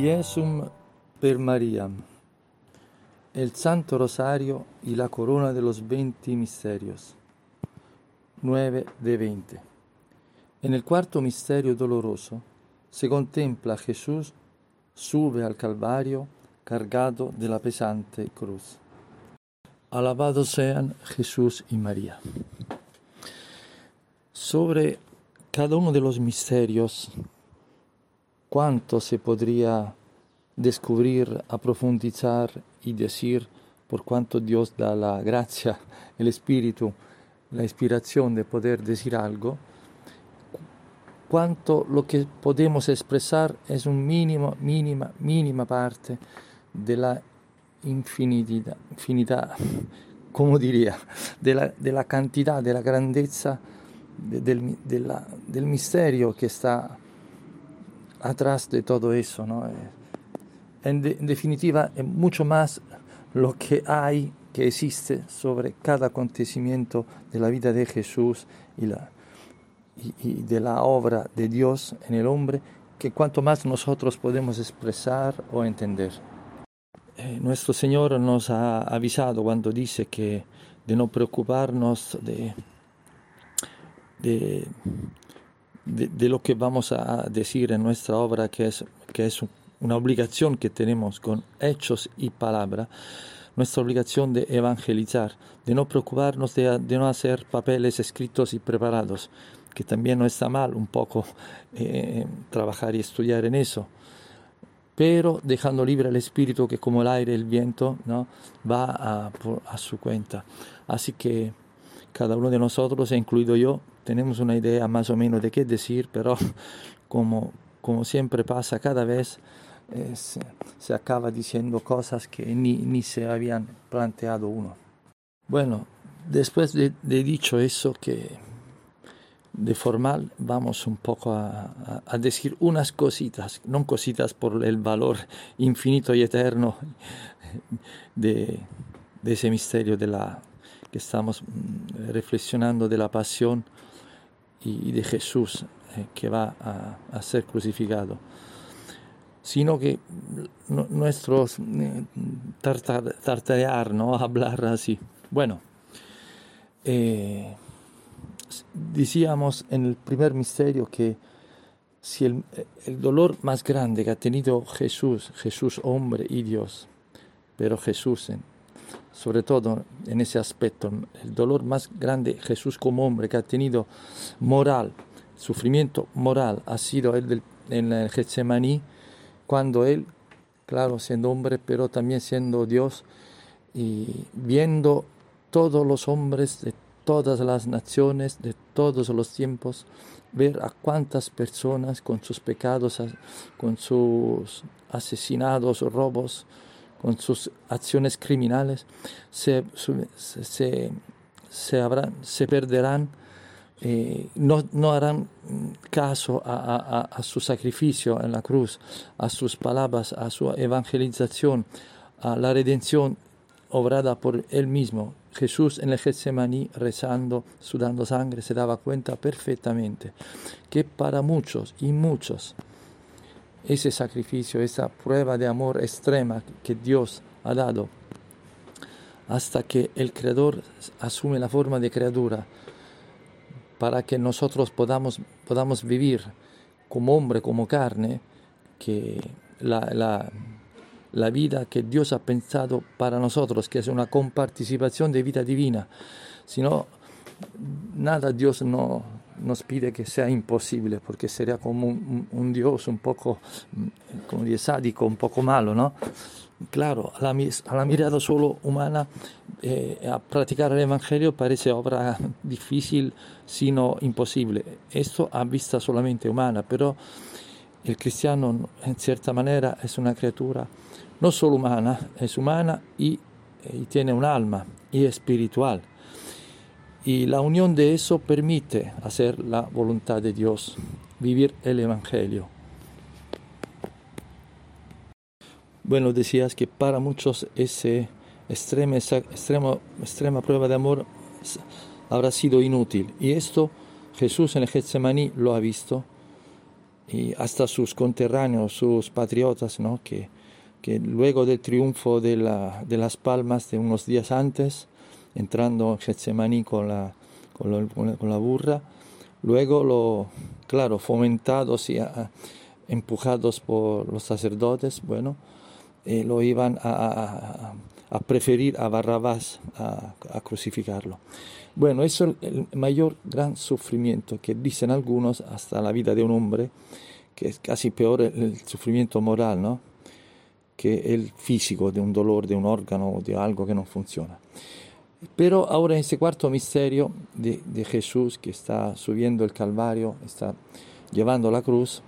Jesum per María. El Santo Rosario y la corona de los 20 misterios. 9 de 20. En el cuarto misterio doloroso se contempla a Jesús sube al Calvario cargado de la pesante cruz. Alabados sean Jesús y María. Sobre cada uno de los misterios, cuánto se podría descubrir, aprofundizar y decir por cuanto Dios da la gracia, el espíritu, la inspiración de poder decir algo, cuánto lo que podemos expresar es un mínimo, mínima, mínima parte de la infinidad, infinidad como diría, de la, de la cantidad, de la grandeza de, del, de la, del, misterio que está atrás de todo eso. ¿no? En, de, en, definitiva, es mucho más lo que hay, que existe sobre cada acontecimiento de la vida de Jesús y, la, y, y de la obra de Dios en el hombre, que cuanto más nosotros podemos expresar o entender. Eh, nuestro Señor nos ha avisado cuando dice que de no preocuparnos de, de, de, de, lo que vamos a decir en nuestra obra, que es, que es una obligación que tenemos con hechos y palabra, nuestra obligación de evangelizar, de no preocuparnos de, de no hacer papeles escritos y preparados, que también no está mal un poco eh, trabajar y estudiar en eso pero dejando libre al espíritu que como el aire, el viento, ¿no? va a, a, su cuenta. Así que cada uno de nosotros, incluido yo, tenemos una idea más o menos de qué decir, pero como, como siempre pasa cada vez, eh, se, se, acaba diciendo cosas que ni, ni, se habían planteado uno. Bueno, después de, de dicho eso que de formal vamos un poco a, a, a, decir unas cositas, no cositas por el valor infinito y eterno de, de ese misterio de la, que estamos mm, reflexionando de la pasión y, de Jesús eh, que va a, ser crucificado, sino que no, nuestros eh, tartar, tartarear, ¿no? hablar así. Bueno, eh, decíamos en el primer misterio que si el, el, dolor más grande que ha tenido Jesús, Jesús hombre y Dios, pero Jesús en, sobre todo en ese aspecto, el dolor más grande Jesús como hombre que ha tenido moral, sufrimiento moral, ha sido el del, en el Getsemaní, cuando él, claro, siendo hombre, pero también siendo Dios, y viendo todos los hombres de todas las naciones, de todos los tiempos, ver a cuántas personas con sus pecados, con sus asesinados, robos, con sus acciones criminales, se, perderán, eh, no, harán caso a, a, a, su sacrificio en la cruz, a sus palabras, a su evangelización, a la redención obrada por él mismo. Jesús en el Getsemaní rezando, sudando sangre, se daba cuenta perfectamente que para muchos y muchos ese sacrificio, esa prueba de amor extrema que Dios ha dado hasta que el Creador asume la forma de criatura para que nosotros podamos, podamos vivir como hombre, como carne, que la, la, la vida que Dios ha pensado para nosotros, que es una comparticipación de vida divina. Si no, nada Dios no, nos pide que sea imposible, porque sería como un, Dios un poco, como dice, sádico, un poco malo, ¿no? Claro, a la, a la mirada solo humana, eh, a practicar el Evangelio parece obra difícil, sino imposible. Esto a vista solamente humana, pero el cristiano en cierta manera es una criatura no solo humana, es humana y, y tiene un alma y espiritual. Y la unión de eso permite hacer la voluntad de Dios, vivir el Evangelio. Bueno, decías que para muchos esa extrema, extrema, extrema prueba de amor habrá sido inútil. Y esto Jesús en el Getsemaní lo ha visto y hasta sus conterráneos, sus patriotas, ¿no? que, que luego del triunfo de, la, de, las Palmas de unos días antes, entrando en Getsemaní con la, con, con la burra, luego lo, claro, fomentados y empujados por los sacerdotes, bueno, eh, lo iban a, a, preferir a Barrabás a, crucificarlo. Bueno, eso es el mayor gran sufrimiento que dicen algunos hasta la vida de un hombre, que es casi peor el, sufrimiento moral, ¿no? que el físico, de un dolor, de un órgano, de algo que no funciona. Pero ahora en ese cuarto misterio de, de Jesús que está subiendo el Calvario, está llevando la cruz,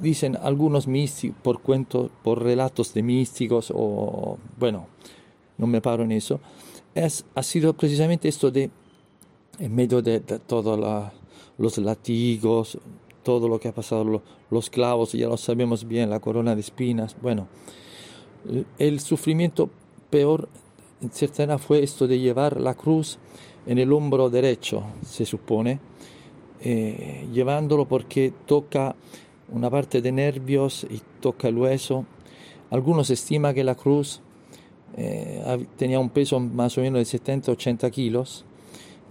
dicen algunos místicos, por cuentos, por relatos de místicos, o bueno, no me paro en eso, es, ha sido precisamente esto de, en medio de, todos los latigos, todo lo que ha pasado, los clavos, ya lo sabemos bien, la corona de espinas, bueno, el sufrimiento peor en manera fue esto de llevar la cruz en el hombro derecho, se supone, eh, llevándolo porque toca una parte de nervios y toca el hueso. Algunos estiman que la cruz eh, tenía un peso más o menos de 70-80 kilos,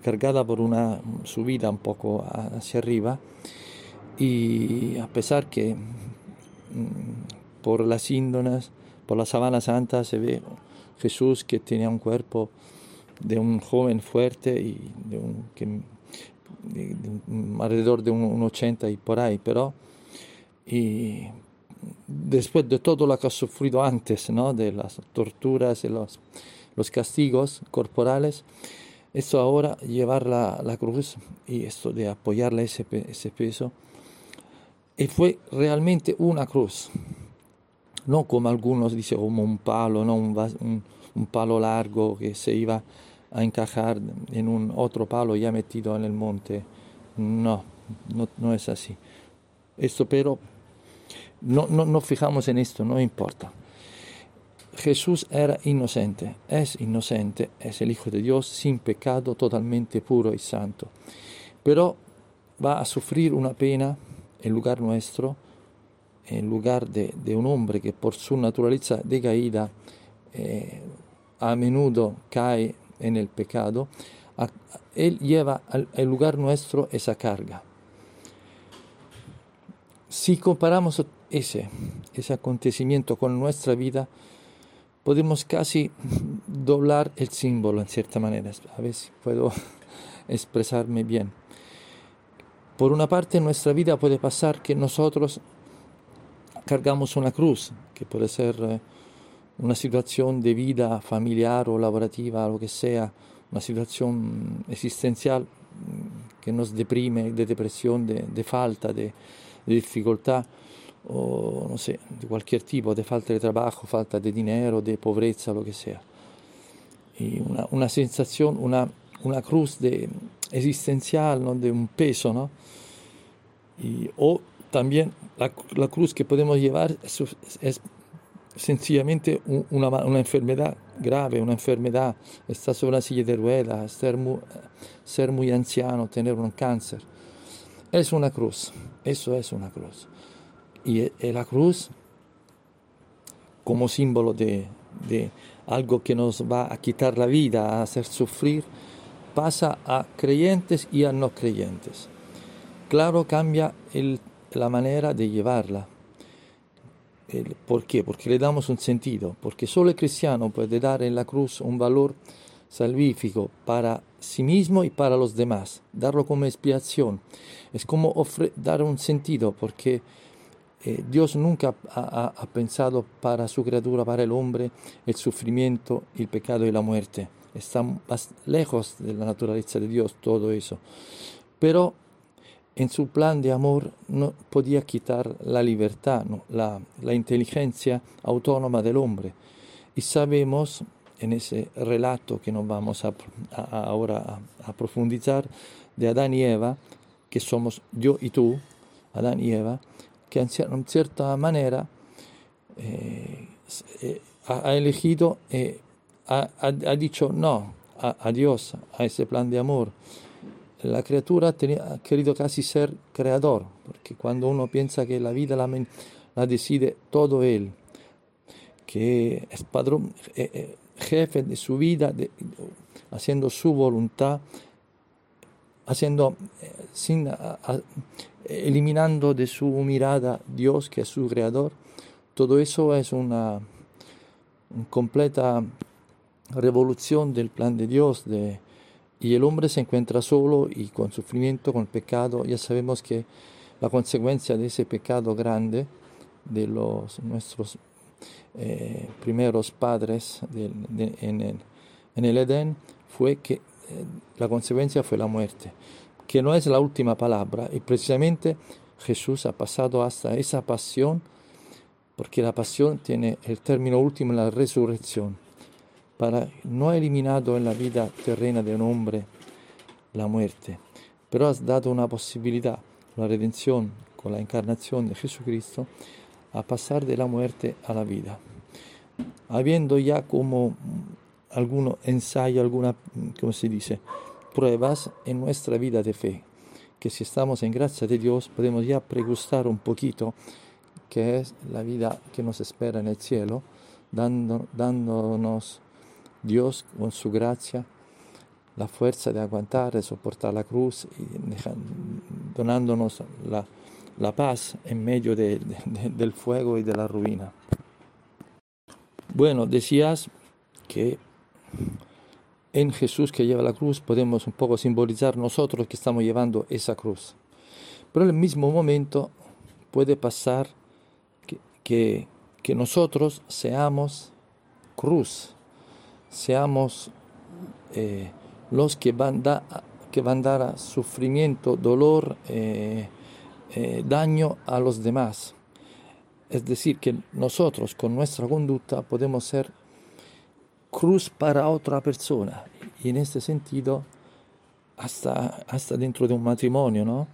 cargada por una subida un poco hacia arriba, y a pesar que mm, por las índonas, por la sabana santa se ve Jesús que tenía un cuerpo de un joven fuerte y de un, que, alrededor de un, 80 y por ahí, pero y después de todo lo que ha sufrido antes, ¿no? de las torturas y los, los castigos corporales, esto ahora llevar la, la, cruz y esto de apoyarle ese, ese peso, y fue realmente una cruz, no como algunos dicen como un palo, ¿no? un, un, un palo largo que se iba a encajar en un otro palo ya metido en el monte. No, no, no es así. Esto pero no, no, no fijamos en esto, no importa. Jesús era inocente, es inocente, es el Hijo de Dios sin pecado, totalmente puro y santo. Pero va a sufrir una pena en lugar nuestro, en lugar de, de un hombre que por su naturaleza decaída eh, a menudo cae en el pecado, Él lleva al, lugar nuestro esa carga. Si comparamos ese, ese acontecimiento con nuestra vida, podemos casi doblar el símbolo en cierta manera. A ver si puedo expresarme bien. Por una parte, nuestra vida puede pasar que nosotros cargamos una cruz, que puede ser una situación de vida familiar o laborativa, lo que sea, una situación existencial mm, que nos deprime, de depresión, de, de falta, de, de dificultad o no sé, de cualquier tipo, de falta de trabajo, falta de dinero, de pobreza, lo que sea. Y una, una sensación, una, una cruz de, existencial, ¿no? de un peso, ¿no? Y, o también la, cruz que podemos llevar es, sencillamente una, enfermedad grave, una enfermedad, estar sobre una silla de ruedas, ser muy, anciano, tener un cáncer. Es una cruz, eso es una cruz. Y, la cruz, como símbolo de, de, algo que nos va a quitar la vida, a hacer sufrir, pasa a creyentes y a no creyentes. Claro, cambia el, la manera de llevarla. ¿Por qué? Porque le damos un sentido, porque solo el cristiano puede dar en la cruz un valor salvífico para sí mismo y para los demás, darlo como expiación. Es como dar un sentido, porque eh, Dios nunca ha, pensado para su criatura, para el hombre, el sufrimiento, el pecado y la muerte. Está lejos de la naturaleza de Dios todo eso. Pero en su plan de amor no podía quitar la libertad, ¿no? la, la inteligencia autónoma del hombre. Y sabemos en ese relato que nos vamos a, a, ahora a, a, profundizar de Adán y Eva, que somos yo y tú, Adán y Eva, que en cierta manera eh, eh, ha, elegido, eh, ha, ha, dicho no a, Dios, a ese plan de amor. La criatura ha querido casi ser creador, porque cuando uno piensa que la vida la, decide todo Él, que es padrón, eh, eh, jefe de su vida, haciendo su voluntad, haciendo, eh, sin, eliminando de su mirada Dios, que es su creador, todo eso es una, una completa revolución del plan de Dios, de, y el hombre se encuentra solo y con sufrimiento, con pecado. Ya sabemos que la consecuencia de ese pecado grande de los nuestros eh, primeros padres en, el, en, el, Edén fue que eh, la consecuencia fue la muerte, que no es la última palabra y precisamente Jesús ha pasado hasta esa pasión porque la pasión tiene el término último en la resurrección para no ha eliminado en la vida terrena de un hombre la muerte, pero has dado una posibilidad, la redención con la encarnación de Jesucristo, a pasar de la muerte a la vida. Habiendo ya como algún ensayo, alguna, ¿cómo se dice?, pruebas en nuestra vida de fe, que si estamos en gracia de Dios podemos ya pregustar un poquito que es la vida que nos espera en el cielo, dando, dándonos Dios con su gracia la fuerza de aguantar, de soportar la cruz y donándonos la, paz en medio de, de, del fuego y de la ruina. Bueno, decías que en Jesús que lleva la cruz podemos un poco simbolizar nosotros que estamos llevando esa cruz. Pero en el mismo momento puede pasar que, que nosotros seamos cruz seamos eh, los que van, da, que van a dar sufrimiento, dolor, eh, eh, daño a los demás. Es decir, que nosotros con nuestra conducta podemos ser cruz para otra persona. Y en este sentido, hasta, hasta dentro de un matrimonio, ¿no?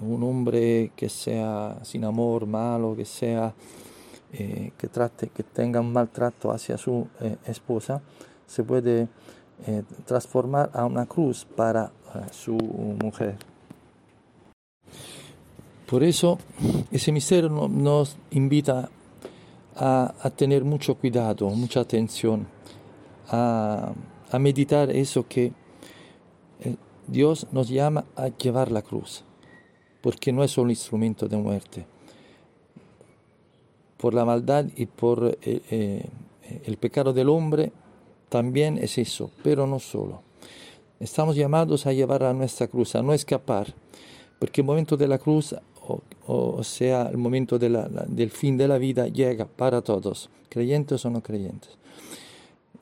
Un hombre que sea sin amor, malo, que sea eh, que, trate, que tenga un maltrato hacia su eh, esposa, se puede eh, transformar a una cruz para su mujer. Por eso ese misterio nos invita a, a tener mucho cuidado, mucha atención, a, a meditar eso que Dios nos llama a llevar la cruz, porque no es solo un instrumento de muerte, por la maldad y por eh, eh, el pecado del hombre, también es eso, pero no solo. Estamos llamados a llevar a nuestra cruz, a no escapar, porque el momento de la cruz, o, sea, el momento del fin de la vida, llega para todos, creyentes o no creyentes.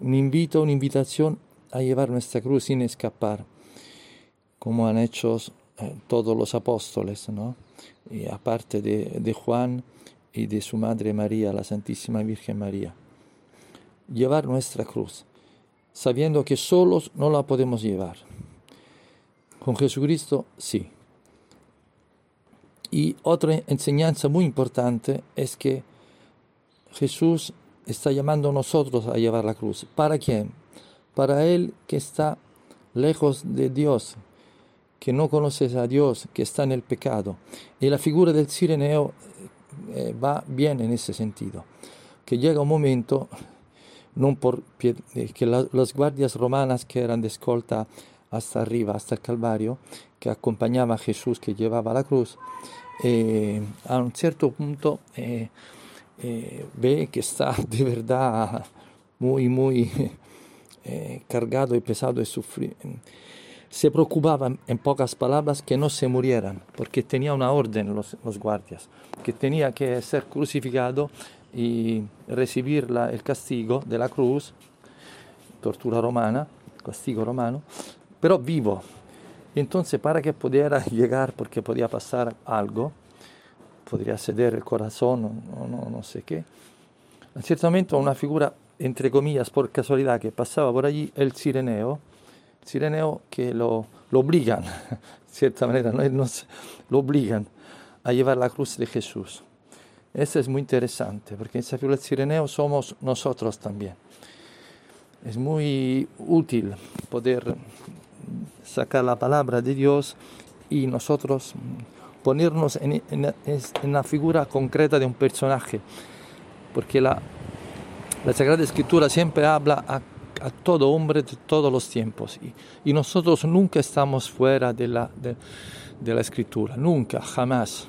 Un invito, una invitación a llevar nuestra cruz sin escapar, como han hecho eh, todos los apóstoles, ¿no? Aparte de Juan, y de su Madre María, la Santísima Virgen María. Llevar nuestra cruz, sabiendo que solos no la podemos llevar. Con Jesucristo sí. Y otra enseñanza muy importante es que Jesús está llamando a nosotros a llevar la cruz. ¿Para quién? Para Él que está lejos de Dios, que no conoce a Dios, que está en el pecado. Y la figura del Sireneo eh, va bien en ese sentido, que llega un momento, por, eh, que la, las guardias romanas que eran de escolta hasta arriba, hasta el Calvario, que acompañaba a Jesús que llevaba la cruz, eh, a un cierto punto eh, ve que está de verdad muy, muy cargado y pesado y sufrido se preocupaban, en pocas palabras, que no se murieran, porque tenía una orden los, los guardias, que tenía que ser crucificado y recibir la, el castigo de la cruz, tortura romana, castigo romano, pero vivo. Entonces, para que pudiera llegar, porque podía pasar algo, podría ceder el corazón, no, no, no sé qué, en cierto momento una figura, entre comillas, por casualidad, que pasaba por allí, el sireneo, sireneo que lo, lo obligan, de cierta manera, ¿no? Nos, lo obligan a llevar la cruz de Jesús. Eso es muy interesante, porque en esa figura del sireneo somos nosotros también. Es muy útil poder sacar la palabra de Dios y nosotros ponernos en, la figura concreta de un personaje, porque la, la Sagrada Escritura siempre habla a, todo hombre de todos los tiempos y, nosotros nunca estamos fuera de la, de, la Escritura, nunca, jamás.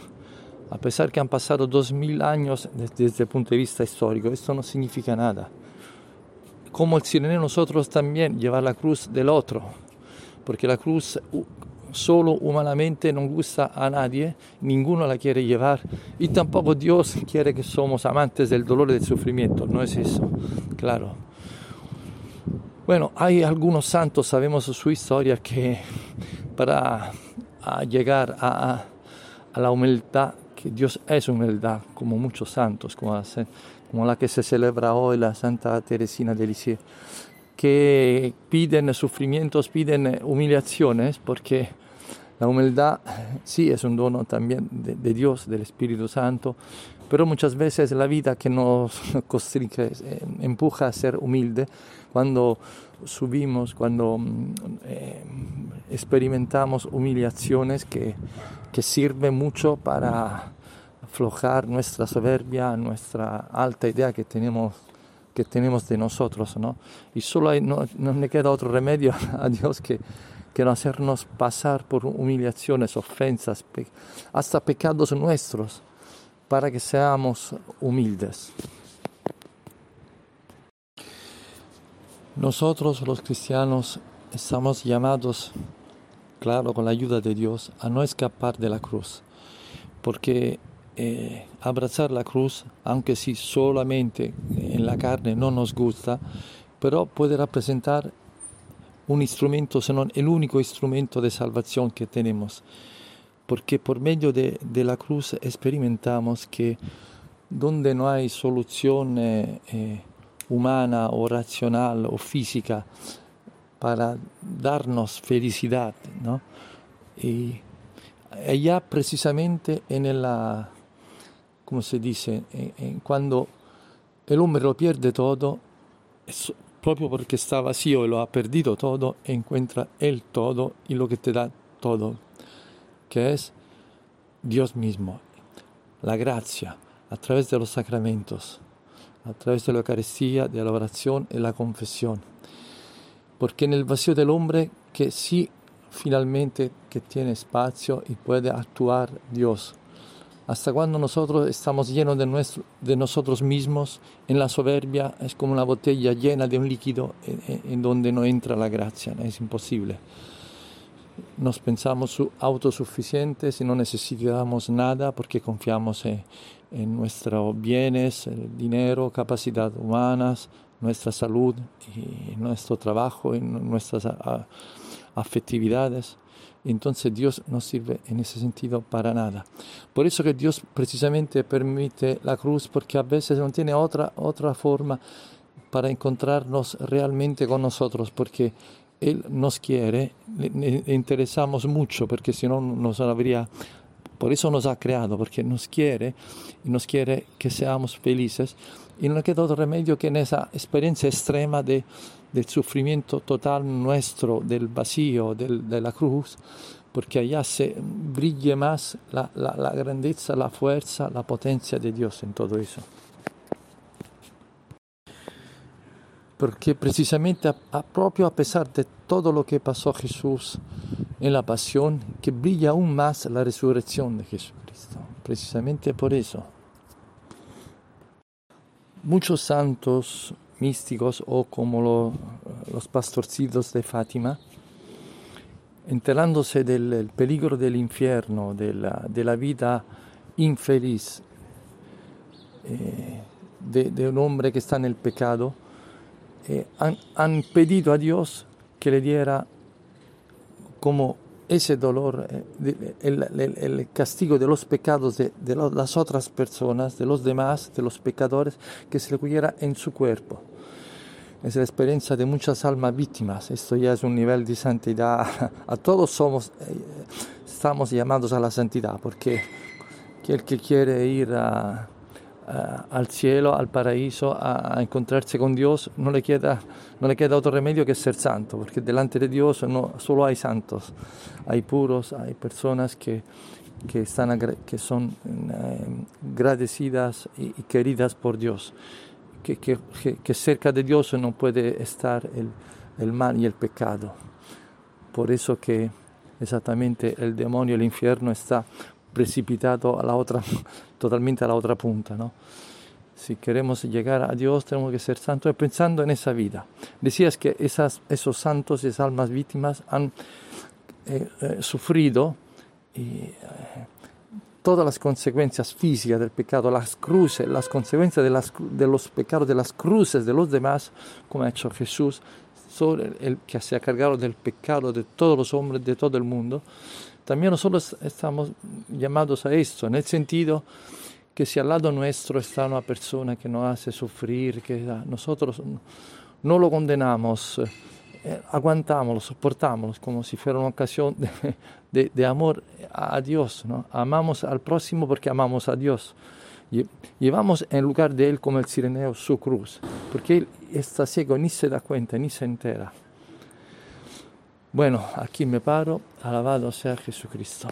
A pesar que han pasado dos mil años desde el punto de vista histórico, esto no significa nada. Como el sirene nosotros también llevar la cruz del otro, porque la cruz solo humanamente no gusta a nadie, ninguno la quiere llevar y tampoco Dios quiere que somos amantes del dolor y del sufrimiento, no es eso, claro. Bueno, hay algunos santos, sabemos su historia, que para llegar a, la humildad, que Dios es humildad, como muchos santos, como la, como la que se celebra hoy, la Santa Teresina de Lisieux, que piden sufrimientos, piden humillaciones, porque la humildad sí es un dono también de, Dios, del Espíritu Santo, pero muchas veces la vida que nos constrique, eh, empuja a ser humilde, cuando subimos, cuando mm, eh, experimentamos humillaciones que, que sirven mucho para aflojar nuestra soberbia, nuestra alta idea que tenemos que tenemos de nosotros, ¿no? Y solo hay, no, no me queda otro remedio a Dios que que no hacernos pasar por humillaciones, ofensas, hasta pecados nuestros, para que seamos humildes. Nosotros los cristianos estamos llamados, claro, con la ayuda de Dios, a no escapar de la cruz, porque eh, abrazar la cruz, aunque si solamente en la carne no nos gusta, pero puede representar un instrumento, sino el único instrumento de salvación que tenemos. Porque por medio de, la cruz experimentamos que donde no hay solución eh, eh, humana o racional o física para darnos felicidad, ¿no? Y allá precisamente en la, ¿cómo se dice? cuando el hombre lo pierde todo, proprio porque está vacío y lo ha perdido todo, encuentra el todo y lo que te da todo, que es Dios mismo, la gracia, a través de los sacramentos, a través de la Eucaristía, de la oración y la confesión. Porque en el vacío del hombre que sí finalmente que tiene espacio y puede actuar Dios hasta cuando nosotros estamos llenos de, nuestro, de nosotros mismos, en la soberbia es como una botella llena de un líquido en, donde no entra la gracia, es imposible. Nos pensamos autosuficientes y no necesitamos nada porque confiamos en, nuestros bienes, el dinero, capacidades humanas, nuestra salud y nuestro trabajo, en nuestras afectividades entonces Dios no sirve en ese sentido para nada. Por eso que Dios precisamente permite la cruz, porque a veces no tiene otra, otra forma para encontrarnos realmente con nosotros, porque Él nos quiere, le, interesamos mucho, porque si no nos habría... Por eso nos ha creado, porque nos quiere y nos quiere que seamos felices. Y no queda otro remedio que en esa experiencia extrema de, del sufrimiento total nuestro, del vacío, de la cruz, porque allá se brille más la, la, grandeza, la fuerza, la potencia de Dios en todo eso. Porque precisamente a, proprio a pesar de todo lo que pasó Jesús en la pasión, que brilla aún más la resurrección de Jesucristo. Precisamente por eso. Muchos santos místicos o como los pastorcitos de Fátima, enterándose del peligro del infierno, de la, vida infeliz eh, de, un hombre que está en el pecado, eh, han, pedido a Dios que le diera como ese dolor, eh, el, castigo de los pecados de, las otras personas, de los demás, de los pecadores, que se le pudiera en su cuerpo. Es la experiencia de muchas almas víctimas. Esto ya es un nivel de santidad. A todos somos, eh, estamos llamados a la santidad, porque el que quiere ir a, al cielo, al paraíso, a, encontrarse con Dios, no le, queda, no le queda otro remedio que ser santo, porque delante de Dios solo hay santos, hay puros, hay personas que, que, están, que son eh, agradecidas y, queridas por Dios, que, que, que, cerca de Dios no puede estar el, el mal y el pecado. Por eso que exactamente el demonio, el infierno está precipitado a la otra, totalmente a la otra punta, ¿no? Si queremos llegar a Dios tenemos que ser santos pensando en esa vida. Decías que esas, esos santos, esas almas víctimas han eh, eh, sufrido y, eh, todas las consecuencias físicas del pecado, las cruces, las consecuencias de, las, de los pecados, de las cruces de los demás, como ha hecho Jesús, sobre el que se ha cargado del pecado de todos los hombres, de todo el mundo. También nosotros estamos llamados a esto, en el sentido que si al lado nuestro está una persona que nos hace sufrir, que nosotros no lo condenamos, eh, aguantamos, lo soportamos como si fuera una ocasión de, amor a Dios. ¿no? Amamos al próximo porque amamos a Dios. Llevamos en lugar de él como el sireneo su cruz, porque él está ciego, ni se da cuenta, ni se entera. Bueno, aquí me paro, alabado sea Jesucristo.